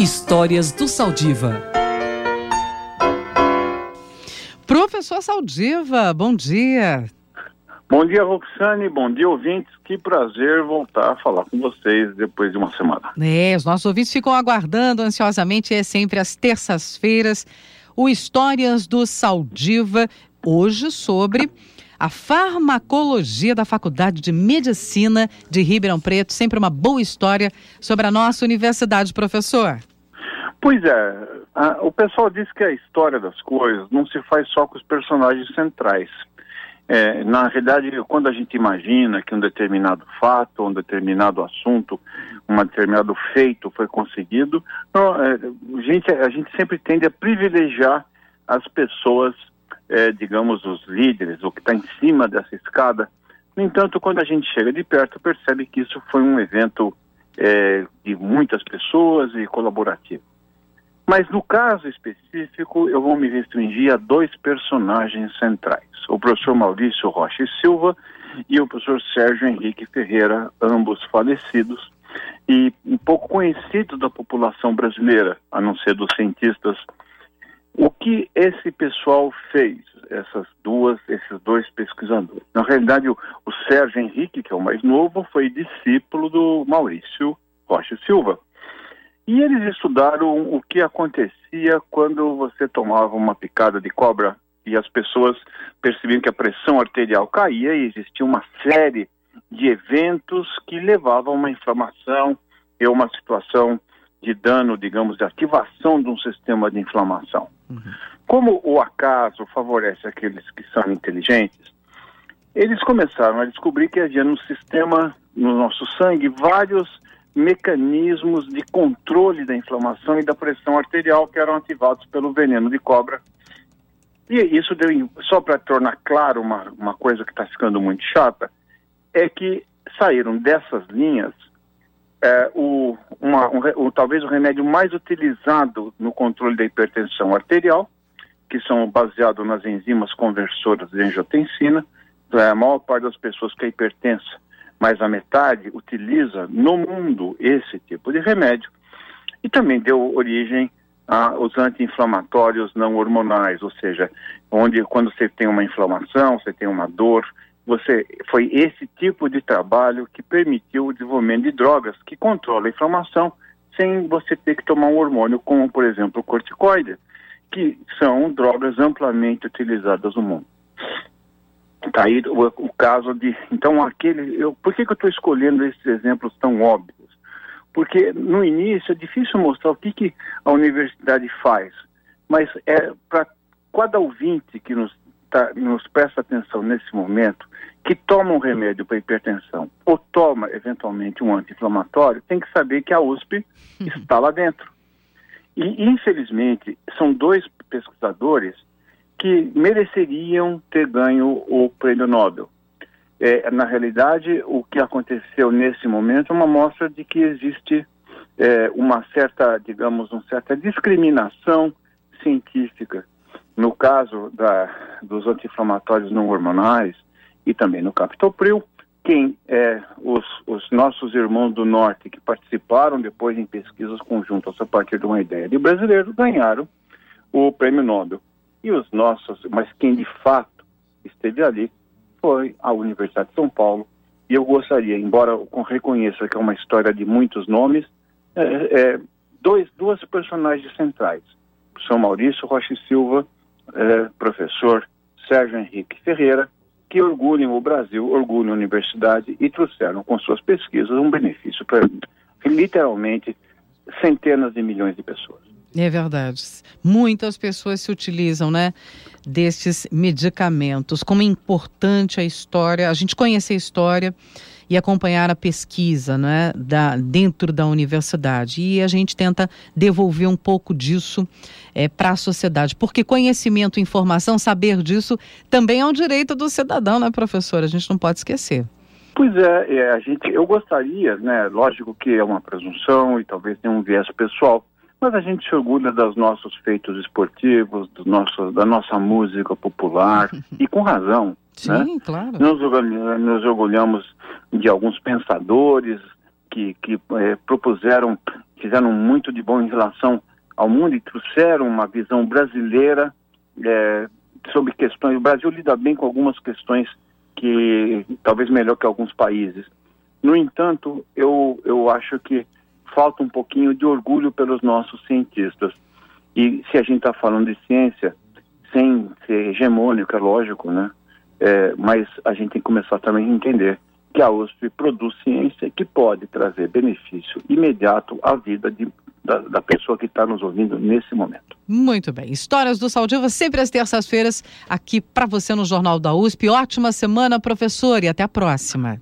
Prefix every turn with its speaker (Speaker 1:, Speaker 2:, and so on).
Speaker 1: Histórias do Saldiva.
Speaker 2: Professor Saldiva, bom dia.
Speaker 3: Bom dia, Roxane. Bom dia, ouvintes. Que prazer voltar a falar com vocês depois de uma semana.
Speaker 2: É, os nossos ouvintes ficam aguardando ansiosamente, é sempre às terças-feiras, o Histórias do Saldiva, hoje sobre a farmacologia da Faculdade de Medicina de Ribeirão Preto. Sempre uma boa história sobre a nossa universidade, professor.
Speaker 3: Pois é, a, o pessoal diz que a história das coisas não se faz só com os personagens centrais. É, na realidade, quando a gente imagina que um determinado fato, um determinado assunto, um determinado feito foi conseguido, não, é, a, gente, a gente sempre tende a privilegiar as pessoas, é, digamos, os líderes, o que está em cima dessa escada. No entanto, quando a gente chega de perto, percebe que isso foi um evento é, de muitas pessoas e colaborativo. Mas no caso específico, eu vou me restringir a dois personagens centrais: o professor Maurício Rocha e Silva e o professor Sérgio Henrique Ferreira, ambos falecidos e um pouco conhecidos da população brasileira, a não ser dos cientistas. O que esse pessoal fez, essas duas, esses dois pesquisadores? Na realidade, o, o Sérgio Henrique, que é o mais novo, foi discípulo do Maurício Rocha Silva. E eles estudaram o que acontecia quando você tomava uma picada de cobra e as pessoas percebiam que a pressão arterial caía e existia uma série de eventos que levavam a uma inflamação e uma situação de dano, digamos, de ativação de um sistema de inflamação. Uhum. Como o acaso favorece aqueles que são inteligentes, eles começaram a descobrir que havia no sistema, no nosso sangue, vários mecanismos de controle da inflamação e da pressão arterial que eram ativados pelo veneno de cobra. E isso deu, só para tornar claro uma, uma coisa que está ficando muito chata, é que saíram dessas linhas é, o, uma, um, o, talvez o remédio mais utilizado no controle da hipertensão arterial, que são baseados nas enzimas conversoras de angiotensina. É, a maior parte das pessoas que é hipertensa mais a metade utiliza no mundo esse tipo de remédio. E também deu origem aos anti-inflamatórios não hormonais, ou seja, onde quando você tem uma inflamação, você tem uma dor, você foi esse tipo de trabalho que permitiu o desenvolvimento de drogas que controlam a inflamação sem você ter que tomar um hormônio como, por exemplo, o corticoide, que são drogas amplamente utilizadas no mundo. Está aí o, o, caso de. Então, aquele. Eu, por que, que eu estou escolhendo esses exemplos tão óbvios? Porque no início é difícil mostrar o que, que a universidade faz, mas é para cada ouvinte que nos, tá, nos presta atenção nesse momento, que toma um remédio para hipertensão ou toma eventualmente um anti-inflamatório, tem que saber que a USP uhum. está lá dentro. E, infelizmente, são dois pesquisadores que mereceriam ter ganho o prêmio Nobel. É, na realidade, o que aconteceu nesse momento é uma mostra de que existe é, uma certa, digamos, uma certa discriminação científica. No caso da, dos anti-inflamatórios não hormonais e também no captopril, quem é os, os, nossos irmãos do norte que participaram depois em pesquisas conjuntas a partir de uma ideia de brasileiro ganharam o prêmio Nobel e os nossos, mas quem de fato esteve ali foi a Universidade de São Paulo. E eu gostaria, embora eu reconheça que é uma história de muitos nomes, é, é, dois, duas personagens centrais. São Maurício Rocha Silva, é, professor Sérgio Henrique Ferreira, que orgulham o Brasil, orgulham a universidade e trouxeram com suas pesquisas um benefício para literalmente centenas de milhões de pessoas.
Speaker 2: É verdade. Muitas pessoas se utilizam, né, destes medicamentos. Como é importante a história, a gente conhecer a história e acompanhar a pesquisa, né, da, dentro da universidade. E a gente tenta devolver um pouco disso é, para a sociedade, porque conhecimento, informação, saber disso também é um direito do cidadão, né, professora? A gente não pode esquecer.
Speaker 3: Pois é, é, a gente, eu gostaria, né, lógico que é uma presunção e talvez tenha um viés pessoal, mas a gente se orgulha dos nossos feitos esportivos, do nosso, da nossa música popular, e com razão.
Speaker 2: Sim,
Speaker 3: né?
Speaker 2: claro.
Speaker 3: Nos, nos orgulhamos de alguns pensadores, que, que é, propuseram, fizeram muito de bom em relação ao mundo e trouxeram uma visão brasileira é, sobre questões. O Brasil lida bem com algumas questões que talvez melhor que alguns países. No entanto, eu, eu acho que falta um pouquinho de orgulho pelos nossos cientistas. E se a gente está falando de ciência, sem ser hegemônico, é lógico, né? É, mas a gente tem que começar também a entender que a USP produz ciência que pode trazer benefício imediato à vida de, da, da, pessoa que está nos ouvindo nesse momento.
Speaker 2: Muito bem. Histórias do Saldiva sempre às terças-feiras aqui para você no Jornal da USP. Ótima semana, professor, e até a próxima.